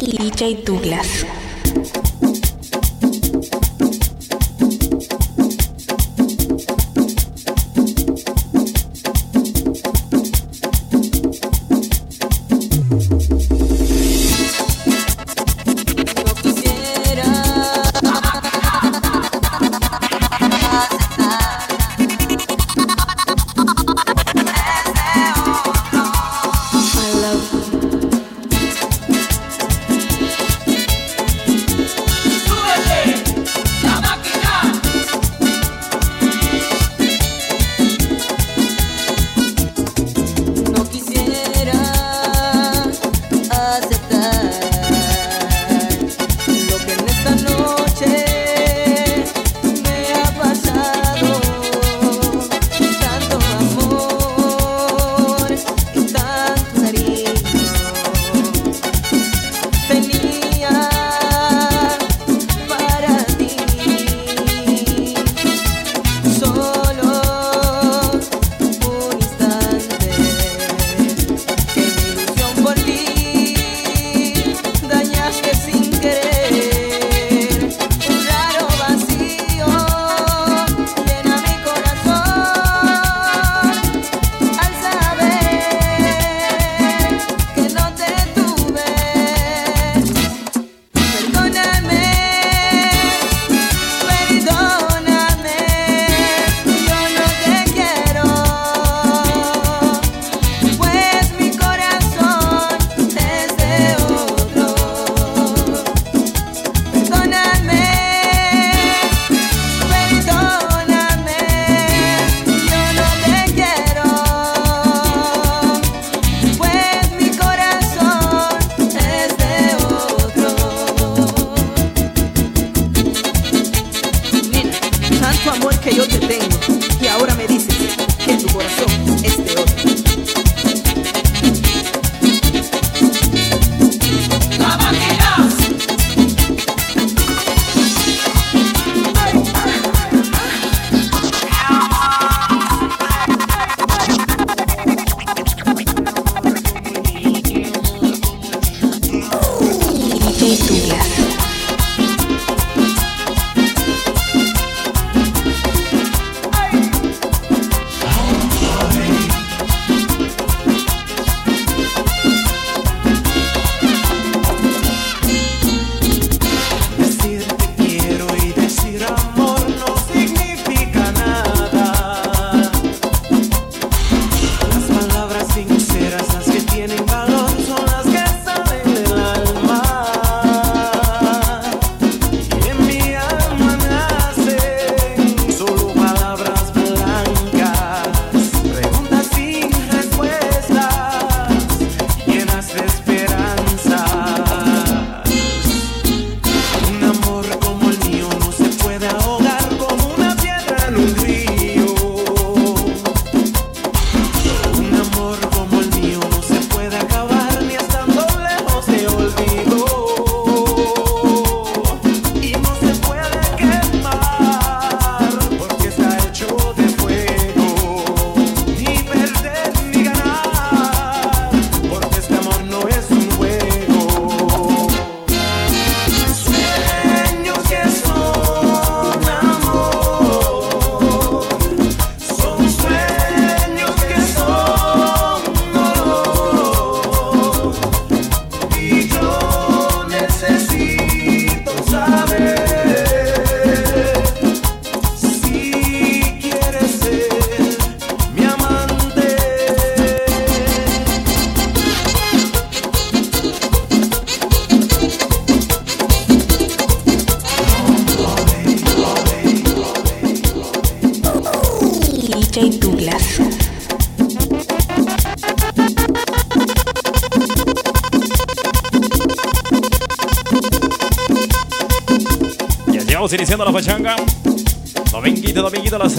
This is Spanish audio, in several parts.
DJ Douglas.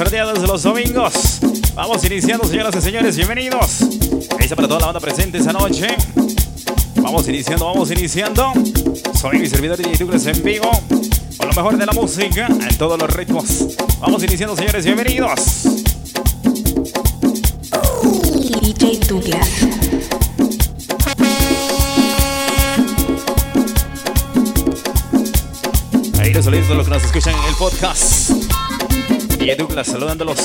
De los domingos. Vamos iniciando, señoras y señores, bienvenidos. está para toda la banda presente esa noche. Vamos iniciando, vamos iniciando. Soy mi servidor DJ Douglas en vivo. Con lo mejor de la música en todos los ritmos. Vamos iniciando, señores, bienvenidos. DJ Douglas. Gracias, saludos a los que nos escuchan en el podcast. Y Douglas saludándolos.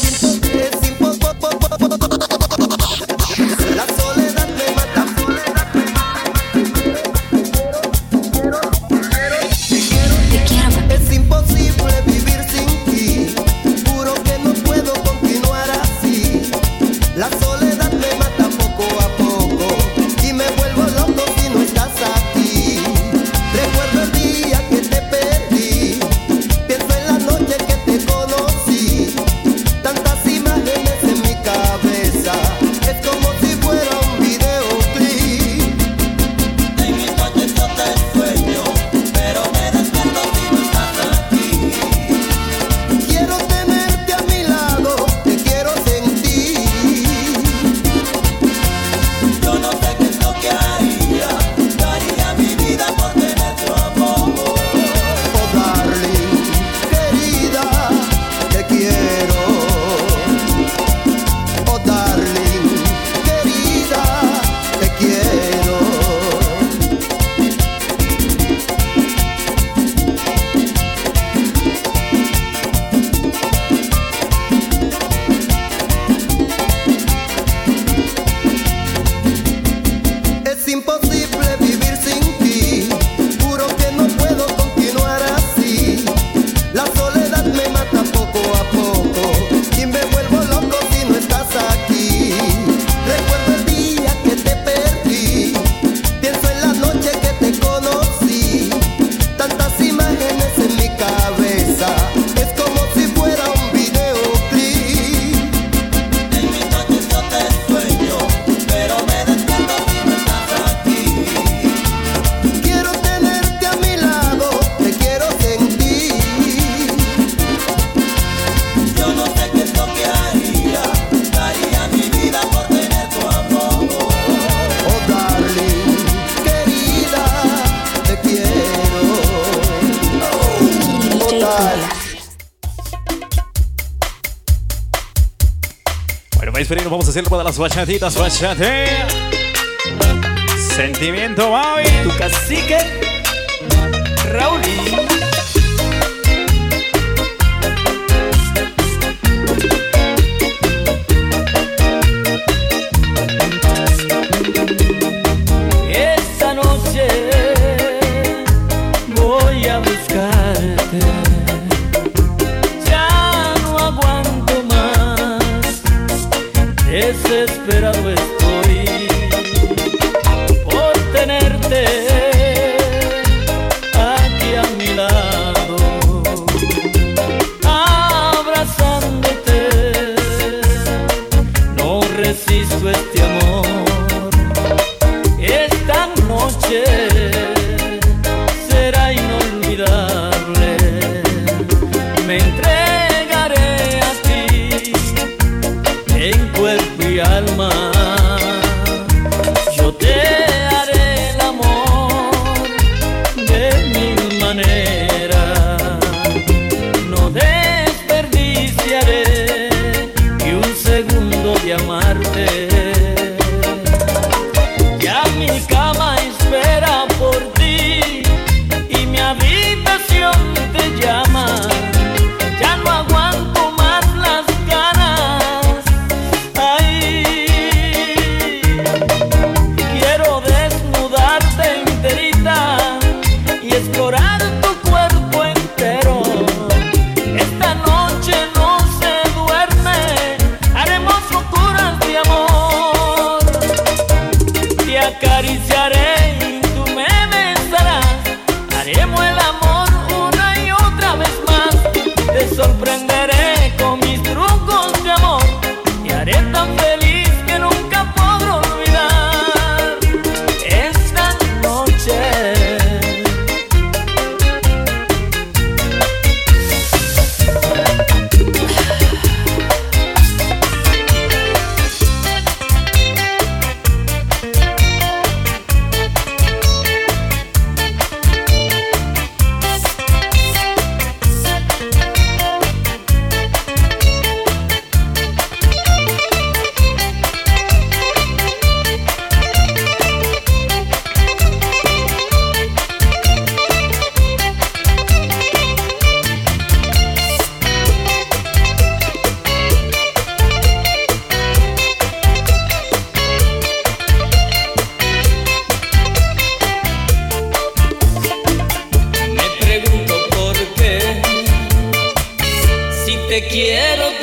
Para las bachatitas, bachate. Sentimiento, Mavi. Tu cacique, Raúl. Te quiero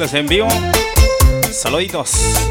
Mezclas en vivo. Saluditos.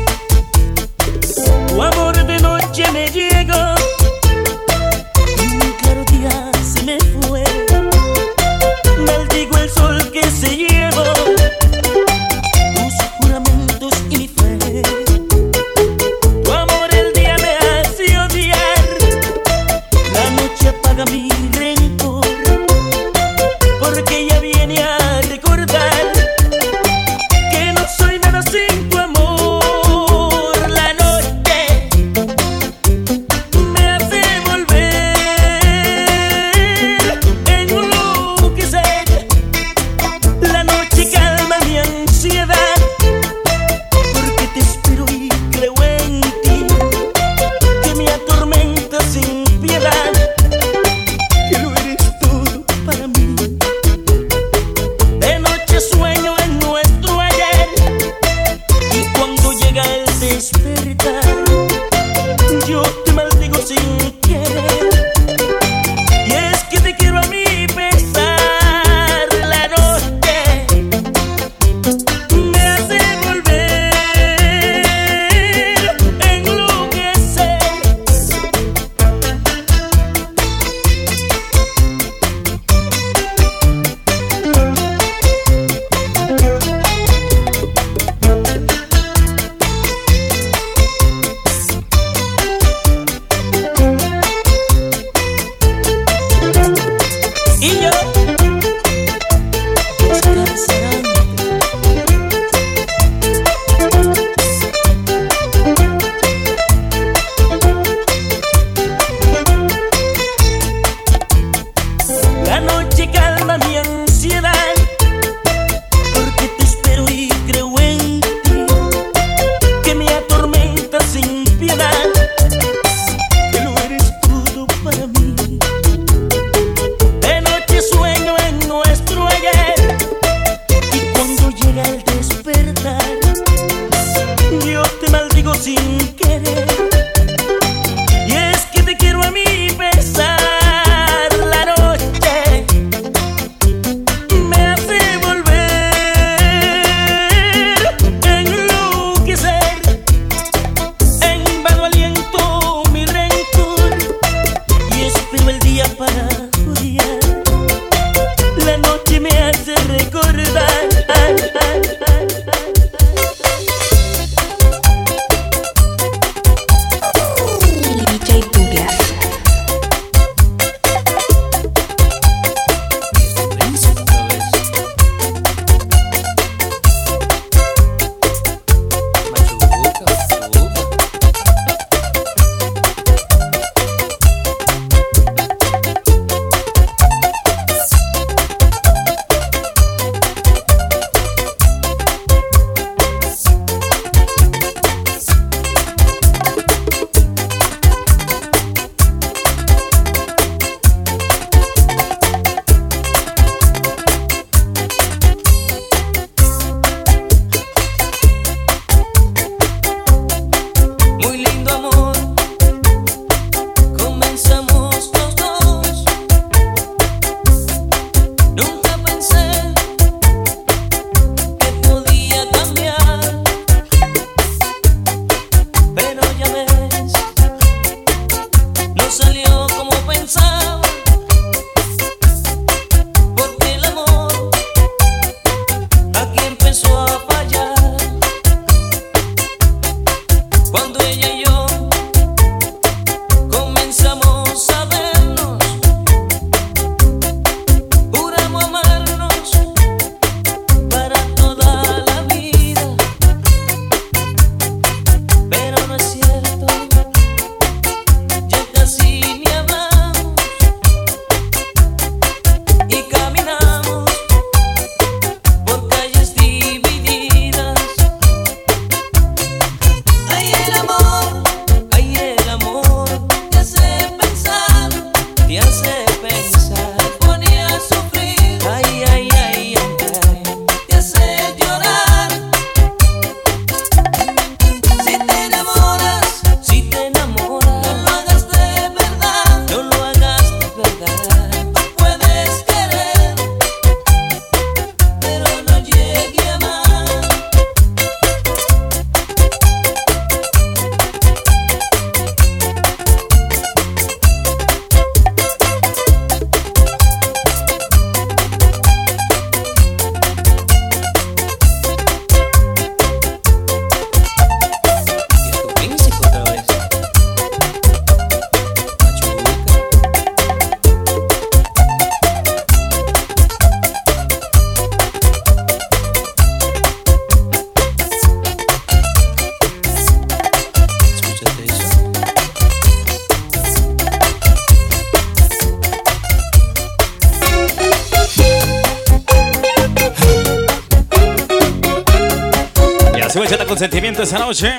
bonito esta noche.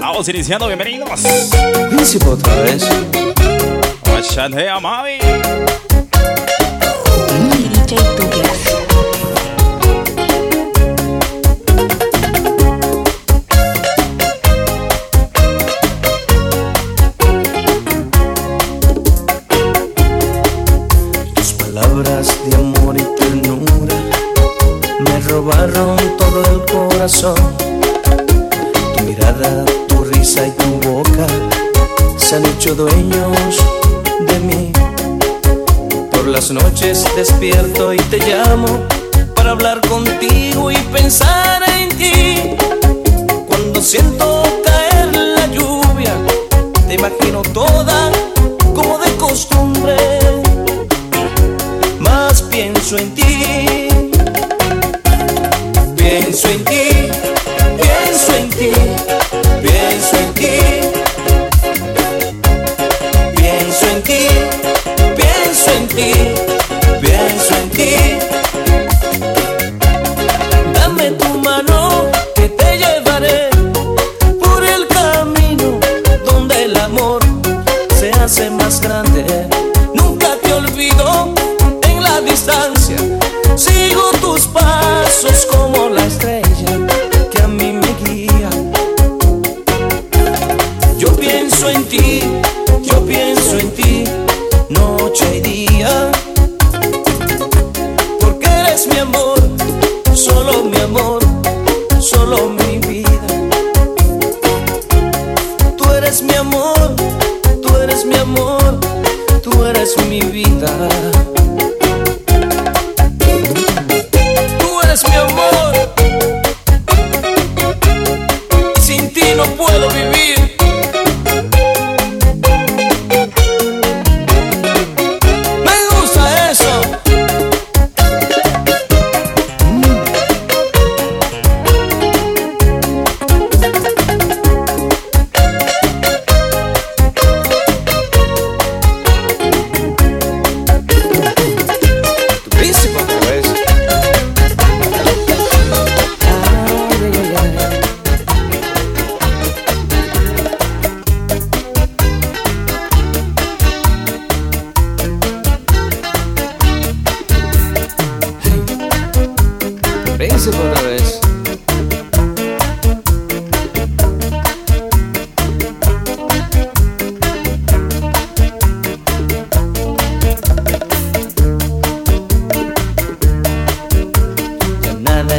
Vamos iniciando, bienvenidos. Principal otra vez. Mavi. DJ te llamo. hace más grande.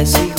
Ya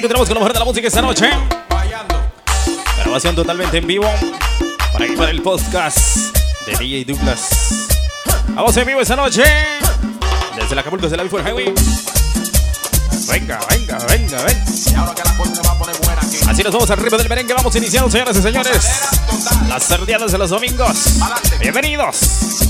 Así continuamos con lo mejor de la música esta noche. Grabación totalmente en vivo. Para aquí para el podcast de DJ Douglas. Vamos en vivo esta noche. Desde la Acapulco, desde la Before Highway. Venga, venga, venga, venga. Así nos vamos al ritmo del merengue. Vamos iniciando, señoras y señores. Las tardeadas de los domingos. Bienvenidos.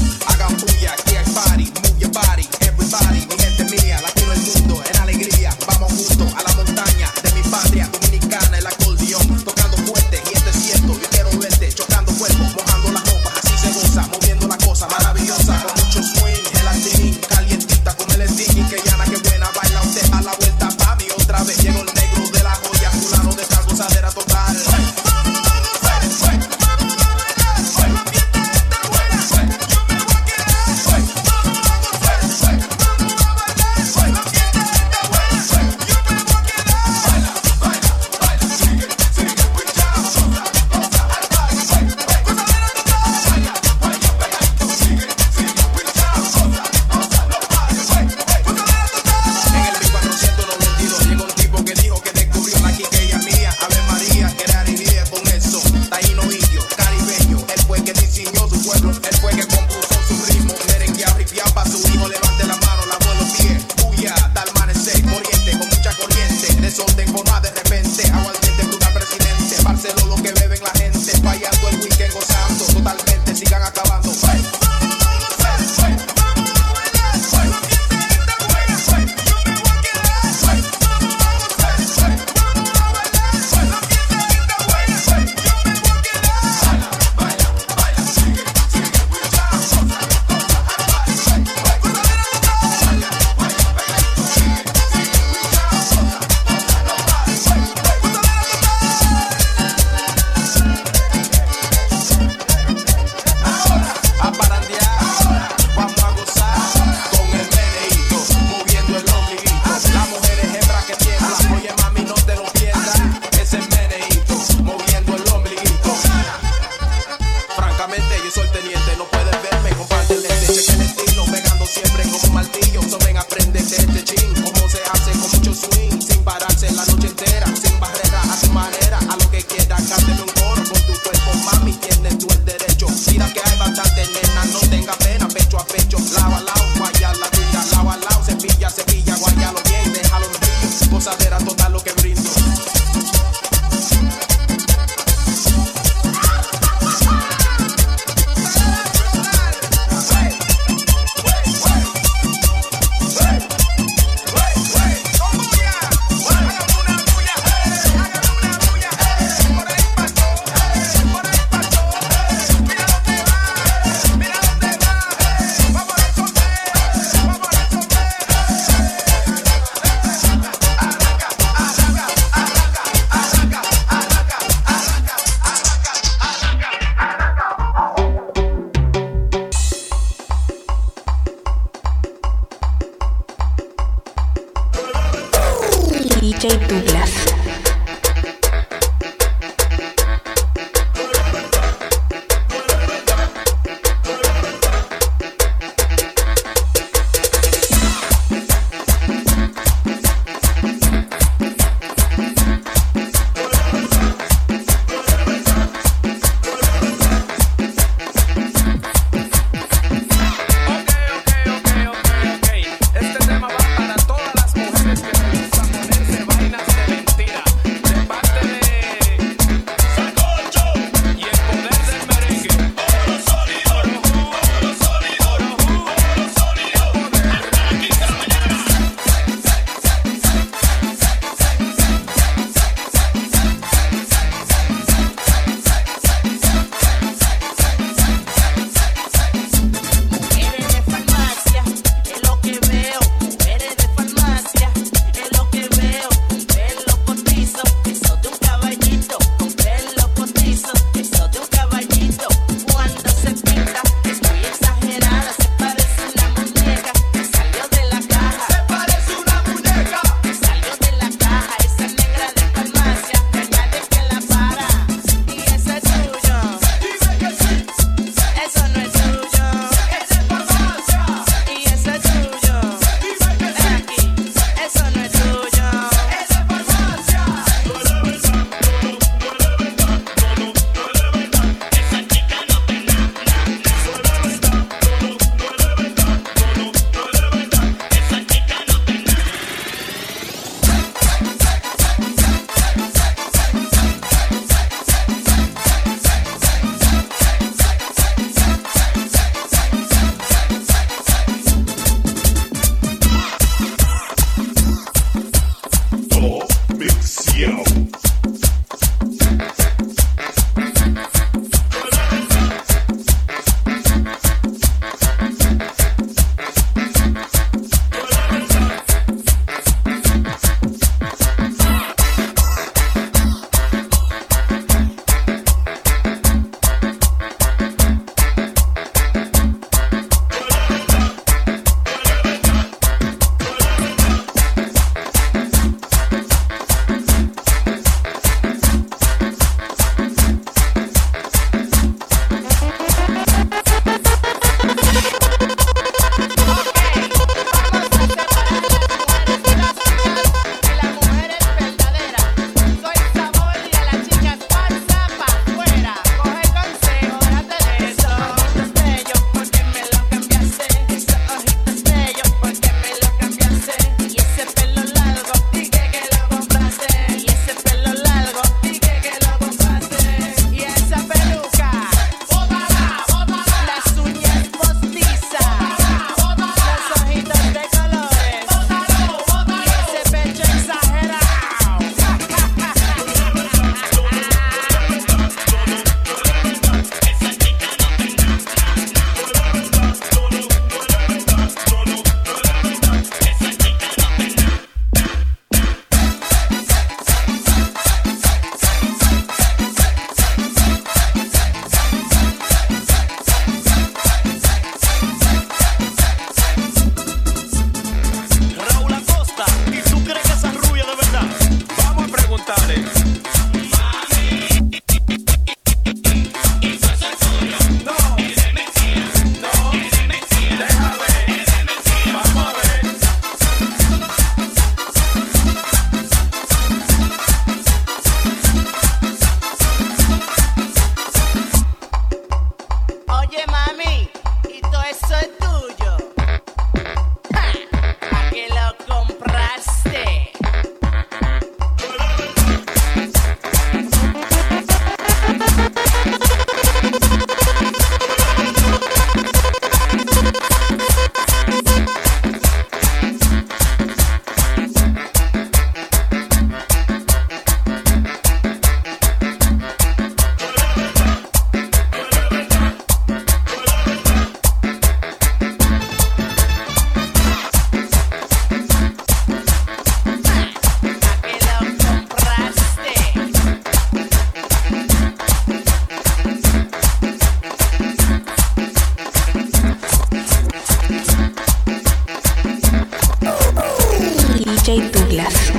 Douglas.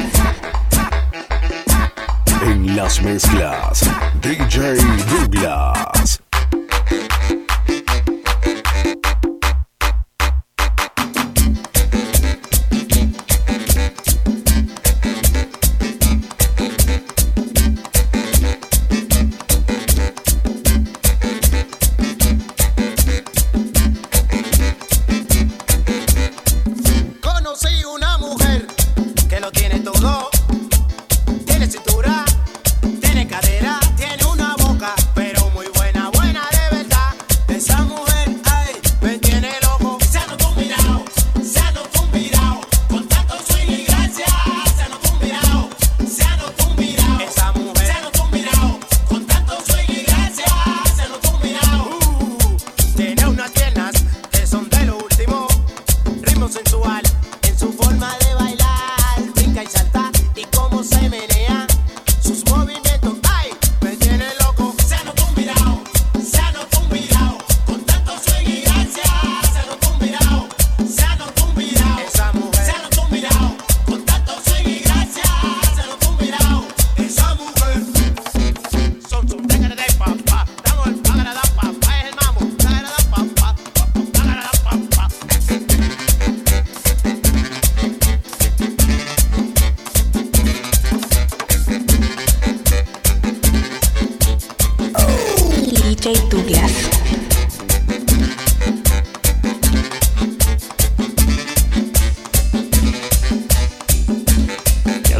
En las mezclas, DJ Douglas.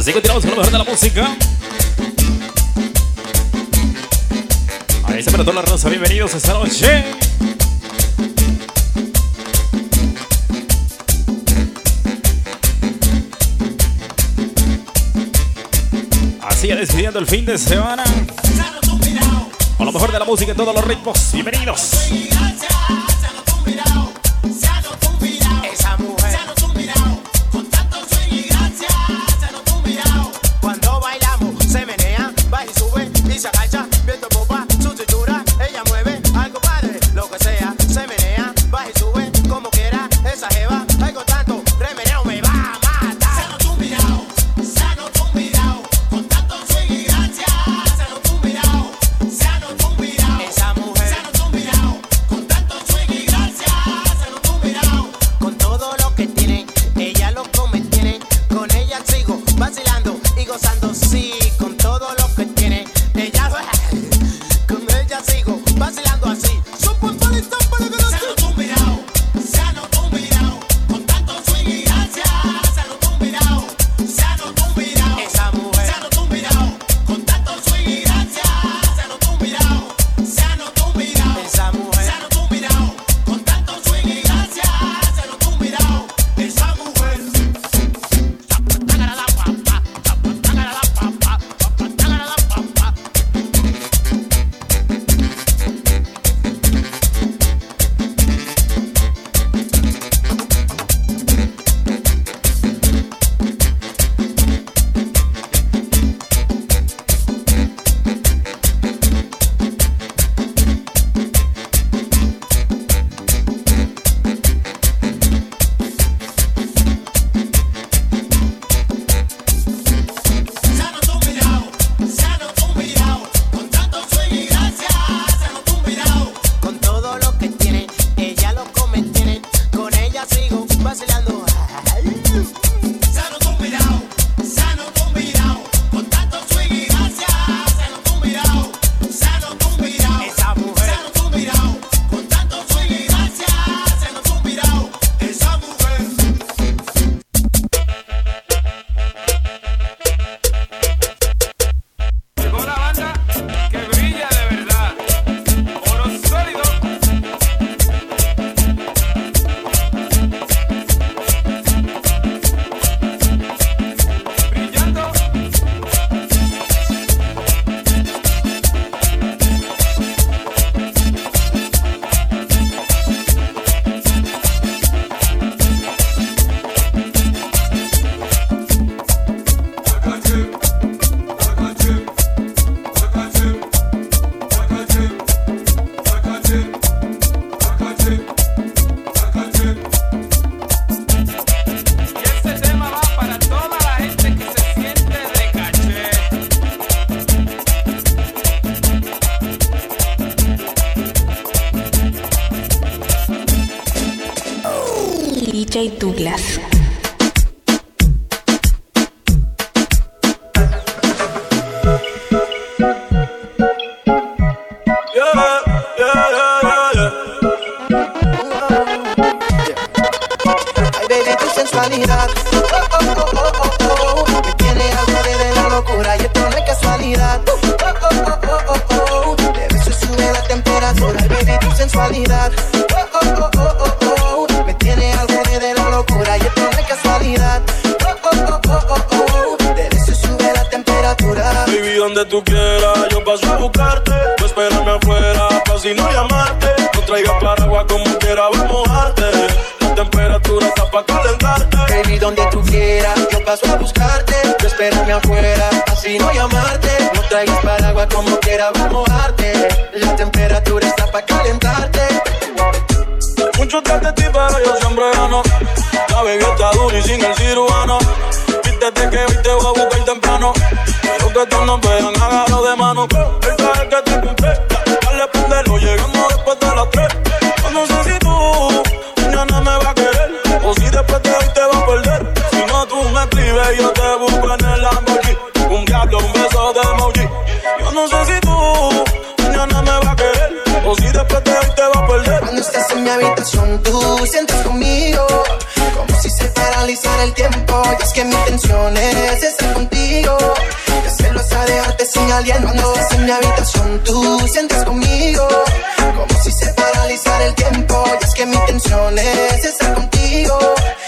Así que tiramos con lo mejor de la música. Ahí se para toda la raza, bienvenidos esta noche. Así ya decidiendo el fin de semana. Con lo mejor de la música en todos los ritmos. Bienvenidos. Jay Douglas. reggaetón no Estás en mi habitación, tú sientes conmigo. Como si se paralizara el tiempo. Y es que mi intención es estar contigo.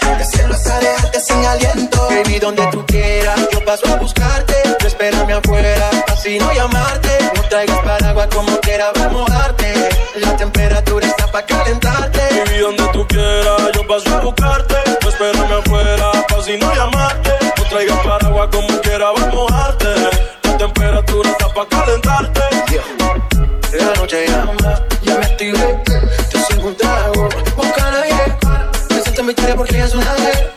De hacerlo hasta sin aliento. Baby, donde tú quieras, yo paso a buscarte. Tú espérame afuera, así no llamarte. No traigas paraguas como quiera, vamos a darte. La temperatura está para calentarte. Baby, donde tú quieras, yo paso a buscarte. Tú espérame afuera, así no llamarte. No traigas paraguas como quiera, vamos a mojarte pa' calentarte. Yeah. La noche ya, ya me activé. Te sigo un trago, búscala yeah. Presenta mi historia porque es una de.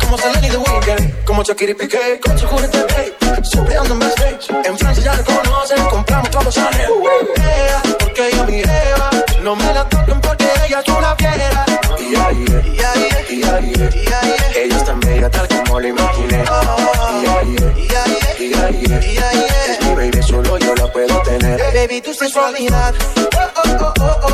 Como Selena y The Weeknd, como Shakira y Piqué, con su juguete, babe. Siempre ando en backstage. En Francia ya la conocen, compramos todos los Chanel. Yeah, porque yo mi Eva, no me la y tu sensualidad. Oh, oh, oh, oh, oh.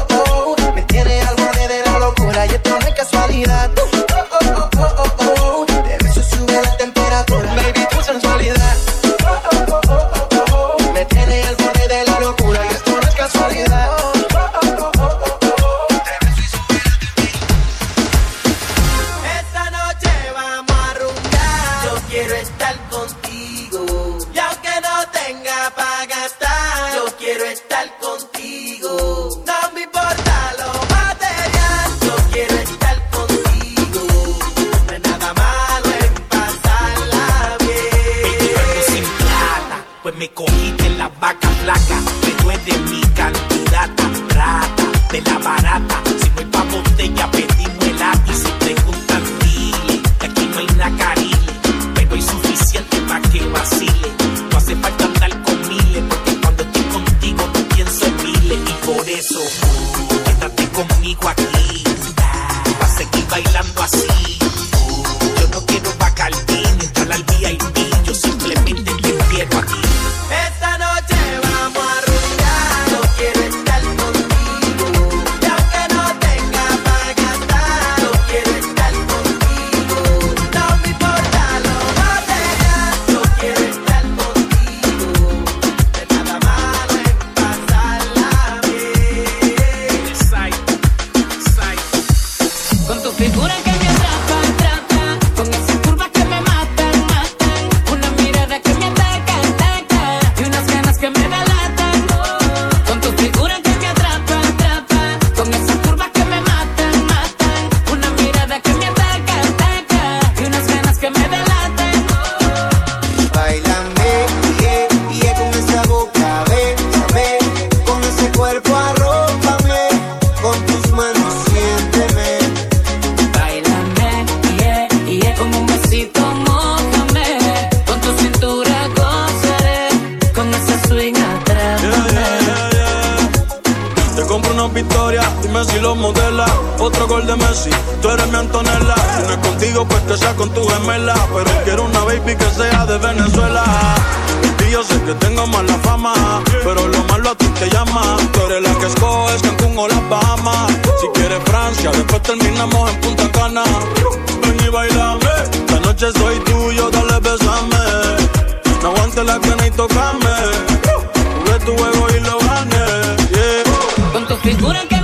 me cogí cogiste la vaca flaca, pero es de mi candidata, rata de la barata. Si no pa' botella, pedimos el y si preguntan, dile que aquí no hay nacarile, pero hay suficiente pa' que vacile. No hace falta andar con miles, porque cuando estoy contigo no pienso en miles, y por eso, quédate conmigo aquí, pa' seguir bailando así. Pero quiero una baby que sea de Venezuela. Y yo sé que tengo mala fama, pero lo malo a ti te llama. Tú eres la que escoges Cancún o las Bahamas. Si quieres Francia, después terminamos en Punta Cana. Ven y bailame, esta noche soy tuyo, dale besame. No aguantes la pena y tocame. Jugué tu juego y lo gané. Yeah. Con tu figura que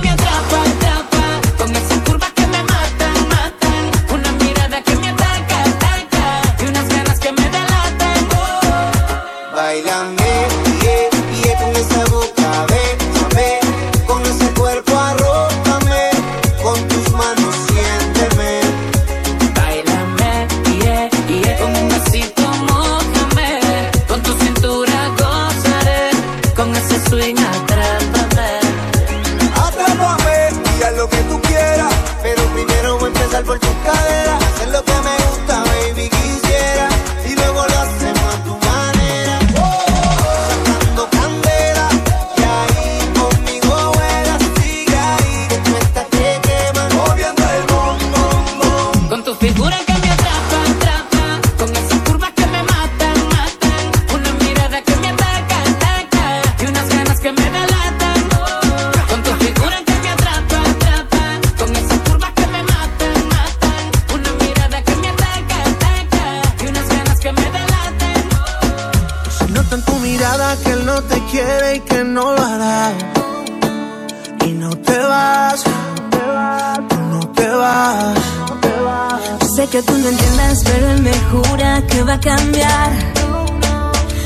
que tú no entiendes, pero él me jura que va a cambiar.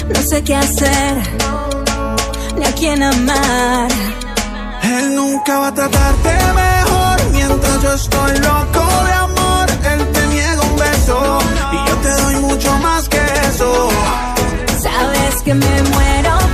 No sé qué hacer, ni a quién amar. Él nunca va a tratarte mejor mientras yo estoy loco de amor. Él te niega un beso y yo te doy mucho más que eso. Sabes que me muero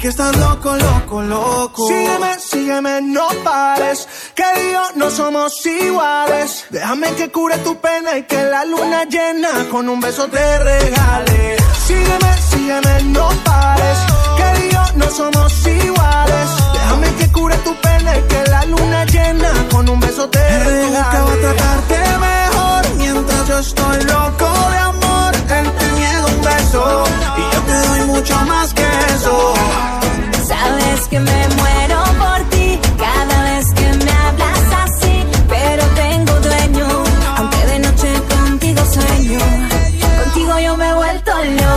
que estar loco, loco, loco. Sígueme, sígueme, no pares. Que yo no somos iguales. Déjame que cure tu pena y que la luna llena con un beso te regale. Sígueme, sígueme, no pares. Que yo no somos iguales. Déjame que cure tu pena y que la luna llena con un beso te regale. Nunca va a tratarte mejor mientras yo estoy loco de amor. Y yo te doy mucho más que eso. Sabes que me muero por ti cada vez que me hablas así, pero tengo dueño, aunque de noche contigo sueño. Contigo yo me he vuelto loca,